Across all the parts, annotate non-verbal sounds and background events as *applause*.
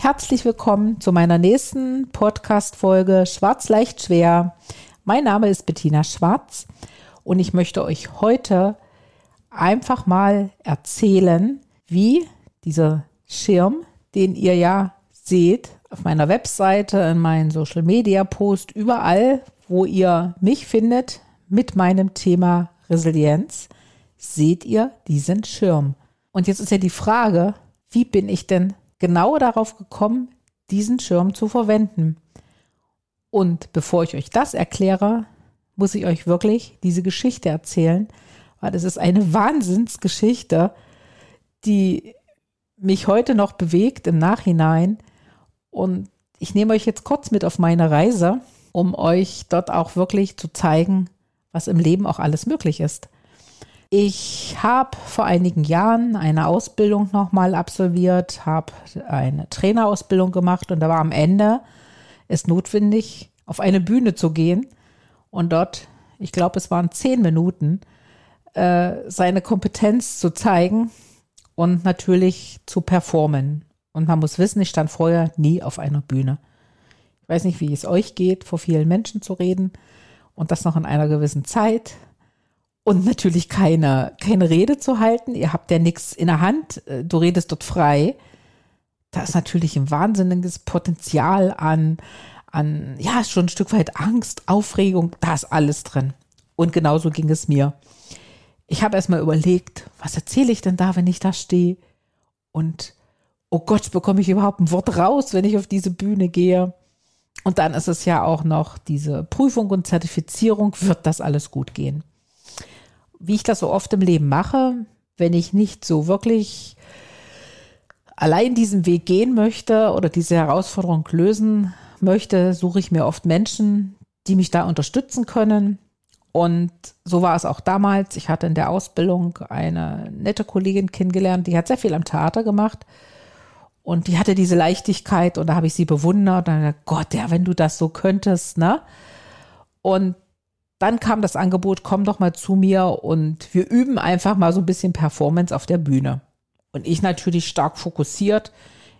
Herzlich willkommen zu meiner nächsten Podcast-Folge Schwarz leicht schwer. Mein Name ist Bettina Schwarz und ich möchte euch heute einfach mal erzählen, wie dieser Schirm, den ihr ja seht auf meiner Webseite, in meinen Social Media Post, überall, wo ihr mich findet mit meinem Thema Resilienz, seht ihr diesen Schirm. Und jetzt ist ja die Frage, wie bin ich denn genau darauf gekommen, diesen Schirm zu verwenden? Und bevor ich euch das erkläre, muss ich euch wirklich diese Geschichte erzählen, weil es ist eine *laughs* Wahnsinnsgeschichte, die mich heute noch bewegt im Nachhinein. Und ich nehme euch jetzt kurz mit auf meine Reise, um euch dort auch wirklich zu zeigen, was im Leben auch alles möglich ist. Ich habe vor einigen Jahren eine Ausbildung nochmal absolviert, habe eine Trainerausbildung gemacht und da war am Ende es notwendig, auf eine Bühne zu gehen und dort, ich glaube, es waren zehn Minuten, äh, seine Kompetenz zu zeigen und natürlich zu performen. Und man muss wissen, ich stand vorher nie auf einer Bühne. Ich weiß nicht, wie es euch geht, vor vielen Menschen zu reden und das noch in einer gewissen Zeit und natürlich keine, keine Rede zu halten. Ihr habt ja nichts in der Hand, äh, du redest dort frei. Da ist natürlich ein wahnsinniges Potenzial an, an, ja, schon ein Stück weit Angst, Aufregung, da ist alles drin. Und genauso ging es mir. Ich habe erstmal überlegt, was erzähle ich denn da, wenn ich da stehe? Und oh Gott, bekomme ich überhaupt ein Wort raus, wenn ich auf diese Bühne gehe? Und dann ist es ja auch noch diese Prüfung und Zertifizierung, wird das alles gut gehen? Wie ich das so oft im Leben mache, wenn ich nicht so wirklich allein diesen Weg gehen möchte oder diese Herausforderung lösen möchte, suche ich mir oft Menschen, die mich da unterstützen können. Und so war es auch damals. Ich hatte in der Ausbildung eine nette Kollegin kennengelernt, die hat sehr viel am Theater gemacht. Und die hatte diese Leichtigkeit und da habe ich sie bewundert. Und dann Gott, ja, wenn du das so könntest, ne? Und dann kam das Angebot, komm doch mal zu mir und wir üben einfach mal so ein bisschen Performance auf der Bühne. Und ich natürlich stark fokussiert.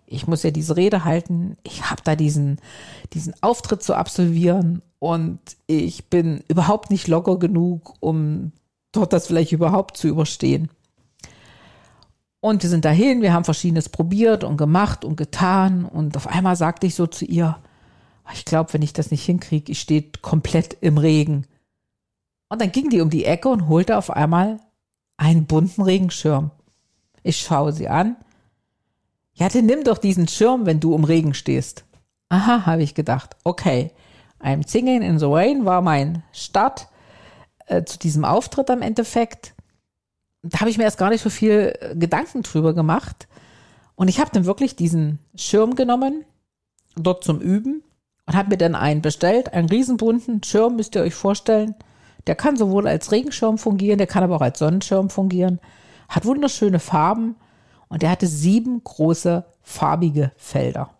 Ich muss ja diese Rede halten. Ich habe da diesen, diesen Auftritt zu absolvieren und ich bin überhaupt nicht locker genug, um dort das vielleicht überhaupt zu überstehen. Und wir sind dahin, wir haben verschiedenes probiert und gemacht und getan. Und auf einmal sagte ich so zu ihr, ich glaube, wenn ich das nicht hinkriege, ich stehe komplett im Regen. Und dann ging die um die Ecke und holte auf einmal einen bunten Regenschirm. Ich schaue sie an. Ja, dann nimm doch diesen Schirm, wenn du im Regen stehst. Aha, habe ich gedacht. Okay. I'm Singing in the Rain war mein Start äh, zu diesem Auftritt am Endeffekt. Da habe ich mir erst gar nicht so viel äh, Gedanken drüber gemacht. Und ich habe dann wirklich diesen Schirm genommen, dort zum Üben, und habe mir dann einen bestellt, einen riesenbunten Schirm, müsst ihr euch vorstellen. Der kann sowohl als Regenschirm fungieren, der kann aber auch als Sonnenschirm fungieren. Hat wunderschöne Farben und der hatte sieben große farbige Felder.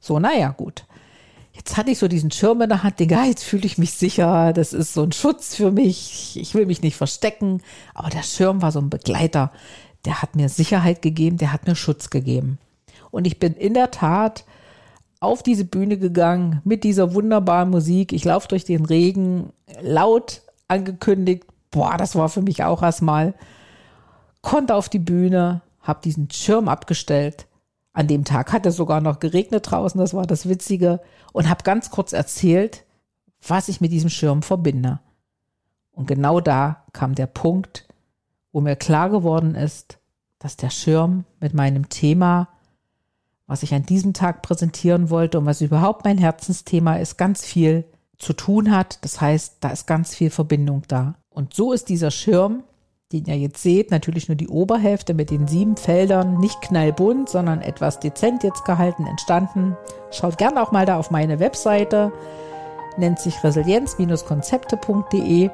So, naja, gut. Jetzt hatte ich so diesen Schirm in der Hand, denke, ah, jetzt fühle ich mich sicher, das ist so ein Schutz für mich, ich will mich nicht verstecken. Aber der Schirm war so ein Begleiter, der hat mir Sicherheit gegeben, der hat mir Schutz gegeben. Und ich bin in der Tat auf diese Bühne gegangen mit dieser wunderbaren Musik. Ich laufe durch den Regen, laut angekündigt. Boah, das war für mich auch erstmal. Konnte auf die Bühne, habe diesen Schirm abgestellt. An dem Tag hat es sogar noch geregnet draußen, das war das Witzige. Und habe ganz kurz erzählt, was ich mit diesem Schirm verbinde. Und genau da kam der Punkt, wo mir klar geworden ist, dass der Schirm mit meinem Thema was ich an diesem Tag präsentieren wollte und was überhaupt mein Herzensthema ist, ganz viel zu tun hat. Das heißt, da ist ganz viel Verbindung da. Und so ist dieser Schirm den ihr jetzt seht, natürlich nur die Oberhälfte mit den sieben Feldern, nicht knallbunt, sondern etwas dezent jetzt gehalten, entstanden. Schaut gerne auch mal da auf meine Webseite, nennt sich resilienz-konzepte.de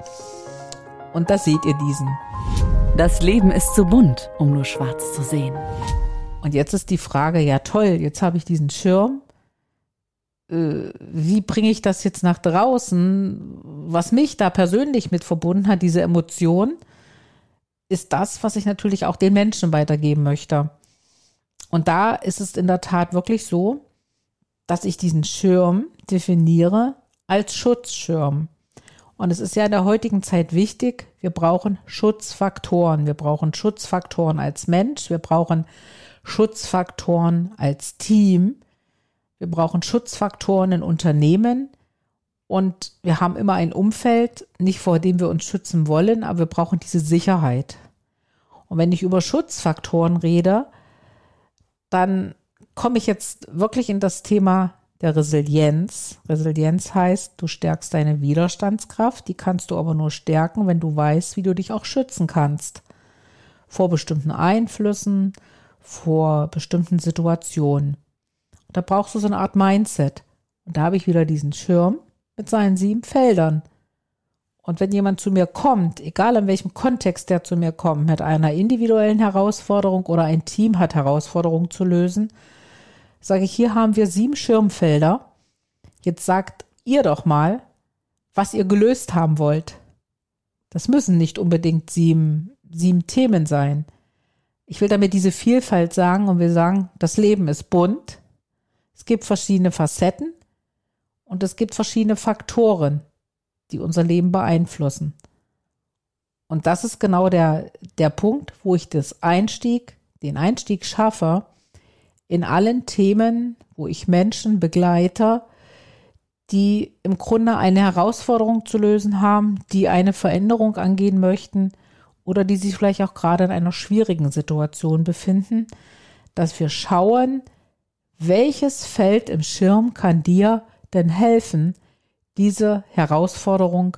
und da seht ihr diesen. Das Leben ist zu bunt, um nur schwarz zu sehen. Und jetzt ist die Frage, ja toll, jetzt habe ich diesen Schirm. Äh, wie bringe ich das jetzt nach draußen? Was mich da persönlich mit verbunden hat, diese Emotion, ist das, was ich natürlich auch den Menschen weitergeben möchte. Und da ist es in der Tat wirklich so, dass ich diesen Schirm definiere als Schutzschirm. Und es ist ja in der heutigen Zeit wichtig, wir brauchen Schutzfaktoren. Wir brauchen Schutzfaktoren als Mensch, wir brauchen Schutzfaktoren als Team, wir brauchen Schutzfaktoren in Unternehmen und wir haben immer ein Umfeld, nicht vor dem wir uns schützen wollen, aber wir brauchen diese Sicherheit. Und wenn ich über Schutzfaktoren rede, dann komme ich jetzt wirklich in das Thema der Resilienz. Resilienz heißt, du stärkst deine Widerstandskraft, die kannst du aber nur stärken, wenn du weißt, wie du dich auch schützen kannst. Vor bestimmten Einflüssen, vor bestimmten Situationen. Da brauchst du so eine Art Mindset. Und da habe ich wieder diesen Schirm mit seinen sieben Feldern. Und wenn jemand zu mir kommt, egal in welchem Kontext der zu mir kommt, mit einer individuellen Herausforderung oder ein Team hat Herausforderungen zu lösen, sage ich, hier haben wir sieben Schirmfelder. Jetzt sagt ihr doch mal, was ihr gelöst haben wollt. Das müssen nicht unbedingt sieben, sieben Themen sein. Ich will damit diese Vielfalt sagen und wir sagen, das Leben ist bunt. Es gibt verschiedene Facetten und es gibt verschiedene Faktoren, die unser Leben beeinflussen. Und das ist genau der, der Punkt, wo ich das Einstieg, den Einstieg schaffe, in allen Themen, wo ich Menschen begleite, die im Grunde eine Herausforderung zu lösen haben, die eine Veränderung angehen möchten oder die sich vielleicht auch gerade in einer schwierigen Situation befinden, dass wir schauen, welches Feld im Schirm kann dir denn helfen, diese Herausforderung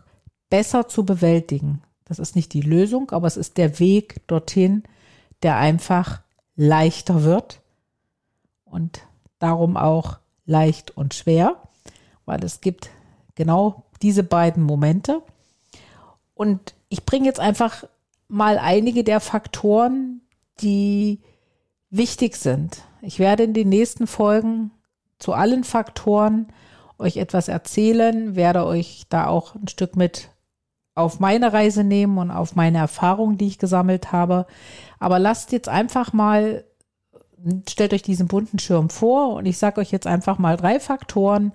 besser zu bewältigen. Das ist nicht die Lösung, aber es ist der Weg dorthin, der einfach leichter wird und darum auch leicht und schwer, weil es gibt genau diese beiden Momente. Und ich bringe jetzt einfach mal einige der Faktoren, die wichtig sind. Ich werde in den nächsten Folgen zu allen Faktoren euch etwas erzählen, werde euch da auch ein Stück mit auf meine Reise nehmen und auf meine Erfahrungen, die ich gesammelt habe. Aber lasst jetzt einfach mal stellt euch diesen bunten Schirm vor und ich sage euch jetzt einfach mal drei Faktoren,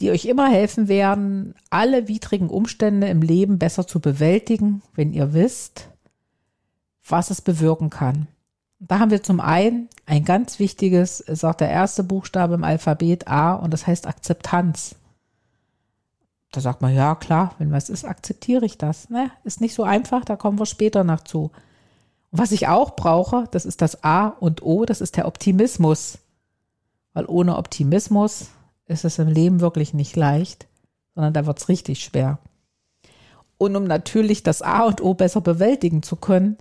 die euch immer helfen werden, alle widrigen Umstände im Leben besser zu bewältigen, wenn ihr wisst, was es bewirken kann. Da haben wir zum einen ein ganz wichtiges, ist auch der erste Buchstabe im Alphabet A und das heißt Akzeptanz. Da sagt man, ja klar, wenn was ist, akzeptiere ich das. Ne? Ist nicht so einfach, da kommen wir später noch zu. Was ich auch brauche, das ist das A und O, das ist der Optimismus. Weil ohne Optimismus ist es im Leben wirklich nicht leicht, sondern da wird es richtig schwer. Und um natürlich das A und O besser bewältigen zu können,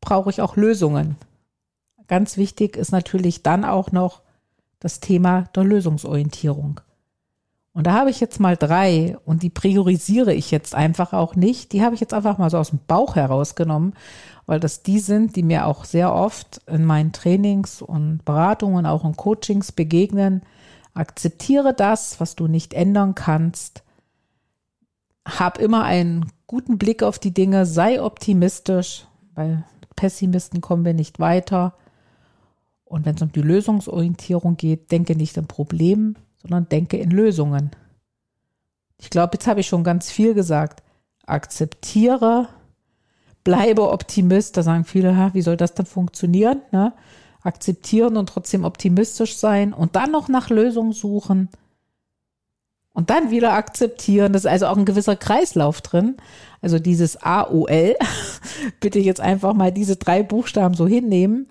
brauche ich auch Lösungen. Ganz wichtig ist natürlich dann auch noch das Thema der Lösungsorientierung. Und da habe ich jetzt mal drei und die priorisiere ich jetzt einfach auch nicht. Die habe ich jetzt einfach mal so aus dem Bauch herausgenommen, weil das die sind, die mir auch sehr oft in meinen Trainings und Beratungen, auch in Coachings begegnen. Akzeptiere das, was du nicht ändern kannst. Hab immer einen guten Blick auf die Dinge, sei optimistisch, weil Pessimisten kommen wir nicht weiter. Und wenn es um die Lösungsorientierung geht, denke nicht in Problemen, sondern denke in Lösungen. Ich glaube, jetzt habe ich schon ganz viel gesagt. Akzeptiere, bleibe Optimist. Da sagen viele, wie soll das dann funktionieren? Ne? Akzeptieren und trotzdem optimistisch sein und dann noch nach Lösungen suchen und dann wieder akzeptieren. Das ist also auch ein gewisser Kreislauf drin. Also dieses AOL, *laughs* bitte jetzt einfach mal diese drei Buchstaben so hinnehmen.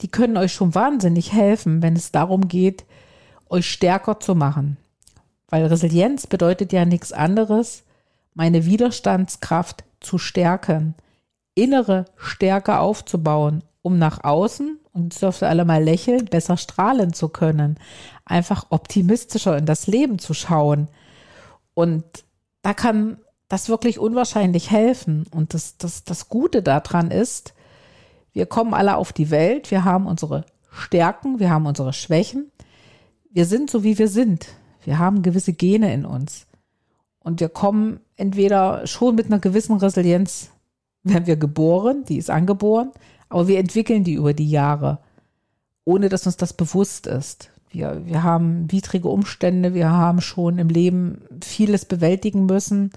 Die können euch schon wahnsinnig helfen, wenn es darum geht, euch stärker zu machen. Weil Resilienz bedeutet ja nichts anderes, meine Widerstandskraft zu stärken. innere Stärke aufzubauen, um nach außen, und jetzt dürft ihr alle mal lächeln, besser strahlen zu können, einfach optimistischer in das Leben zu schauen. Und da kann das wirklich unwahrscheinlich helfen. Und das, das, das Gute daran ist, wir kommen alle auf die Welt, wir haben unsere Stärken, wir haben unsere Schwächen. Wir sind so, wie wir sind. Wir haben gewisse Gene in uns. Und wir kommen entweder schon mit einer gewissen Resilienz, werden wir geboren, die ist angeboren, aber wir entwickeln die über die Jahre, ohne dass uns das bewusst ist. Wir, wir haben widrige Umstände, wir haben schon im Leben vieles bewältigen müssen.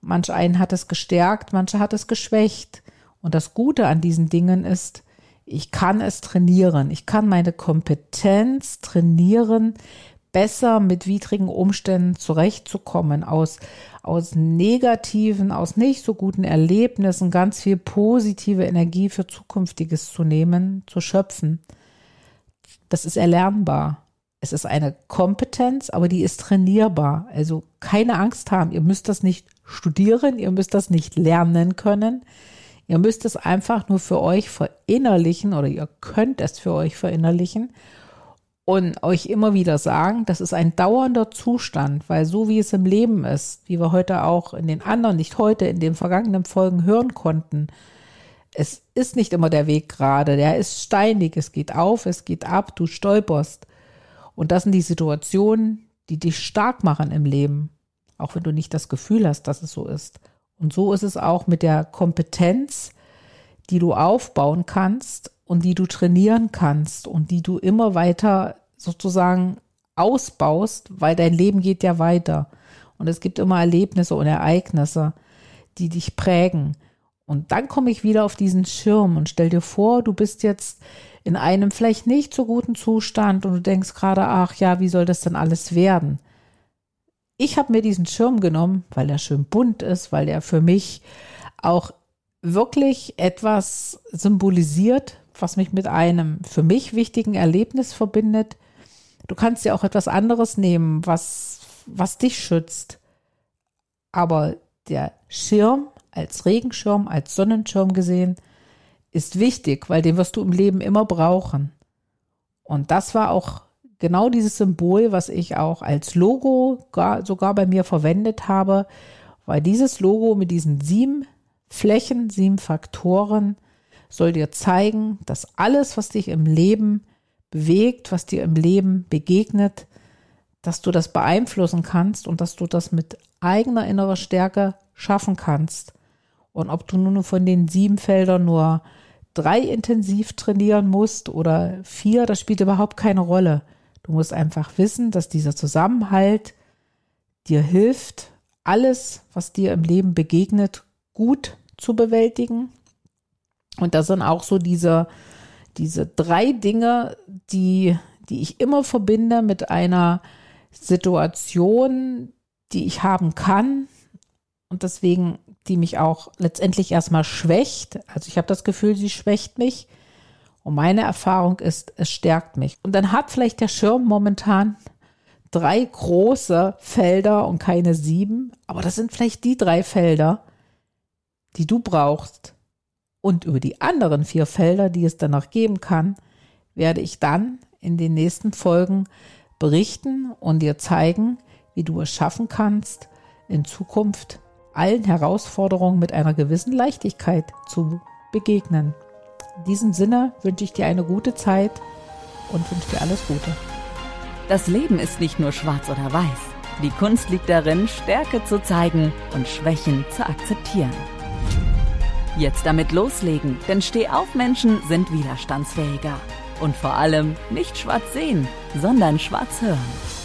Manch einen hat es gestärkt, manche hat es geschwächt. Und das Gute an diesen Dingen ist, ich kann es trainieren. Ich kann meine Kompetenz trainieren, besser mit widrigen Umständen zurechtzukommen, aus, aus negativen, aus nicht so guten Erlebnissen ganz viel positive Energie für Zukünftiges zu nehmen, zu schöpfen. Das ist erlernbar. Es ist eine Kompetenz, aber die ist trainierbar. Also keine Angst haben. Ihr müsst das nicht studieren, ihr müsst das nicht lernen können. Ihr müsst es einfach nur für euch verinnerlichen oder ihr könnt es für euch verinnerlichen und euch immer wieder sagen, das ist ein dauernder Zustand, weil so wie es im Leben ist, wie wir heute auch in den anderen, nicht heute, in den vergangenen Folgen hören konnten, es ist nicht immer der Weg gerade, der ist steinig, es geht auf, es geht ab, du stolperst. Und das sind die Situationen, die dich stark machen im Leben, auch wenn du nicht das Gefühl hast, dass es so ist. Und so ist es auch mit der Kompetenz, die du aufbauen kannst und die du trainieren kannst und die du immer weiter sozusagen ausbaust, weil dein Leben geht ja weiter. Und es gibt immer Erlebnisse und Ereignisse, die dich prägen. Und dann komme ich wieder auf diesen Schirm und stell dir vor, du bist jetzt in einem vielleicht nicht so guten Zustand und du denkst gerade, ach ja, wie soll das denn alles werden? Ich habe mir diesen Schirm genommen, weil er schön bunt ist, weil er für mich auch wirklich etwas symbolisiert, was mich mit einem für mich wichtigen Erlebnis verbindet. Du kannst ja auch etwas anderes nehmen, was, was dich schützt. Aber der Schirm als Regenschirm, als Sonnenschirm gesehen, ist wichtig, weil den wirst du im Leben immer brauchen. Und das war auch genau dieses Symbol, was ich auch als Logo gar, sogar bei mir verwendet habe, weil dieses Logo mit diesen sieben Flächen, sieben Faktoren soll dir zeigen, dass alles, was dich im Leben bewegt, was dir im Leben begegnet, dass du das beeinflussen kannst und dass du das mit eigener innerer Stärke schaffen kannst. Und ob du nun von den sieben Feldern nur drei intensiv trainieren musst oder vier, das spielt überhaupt keine Rolle. Du musst einfach wissen, dass dieser Zusammenhalt dir hilft, alles, was dir im Leben begegnet, gut zu bewältigen. Und das sind auch so diese, diese drei Dinge, die, die ich immer verbinde mit einer Situation, die ich haben kann und deswegen, die mich auch letztendlich erstmal schwächt. Also ich habe das Gefühl, sie schwächt mich und meine Erfahrung ist, es stärkt mich. Und dann hat vielleicht der Schirm momentan drei große Felder und keine sieben, aber das sind vielleicht die drei Felder, die du brauchst. Und über die anderen vier Felder, die es dann noch geben kann, werde ich dann in den nächsten Folgen berichten und dir zeigen, wie du es schaffen kannst, in Zukunft allen Herausforderungen mit einer gewissen Leichtigkeit zu begegnen. In diesem Sinne wünsche ich dir eine gute Zeit und wünsche dir alles Gute. Das Leben ist nicht nur schwarz oder weiß. Die Kunst liegt darin, Stärke zu zeigen und Schwächen zu akzeptieren. Jetzt damit loslegen, denn Stehaufmenschen sind widerstandsfähiger. Und vor allem nicht schwarz sehen, sondern schwarz hören.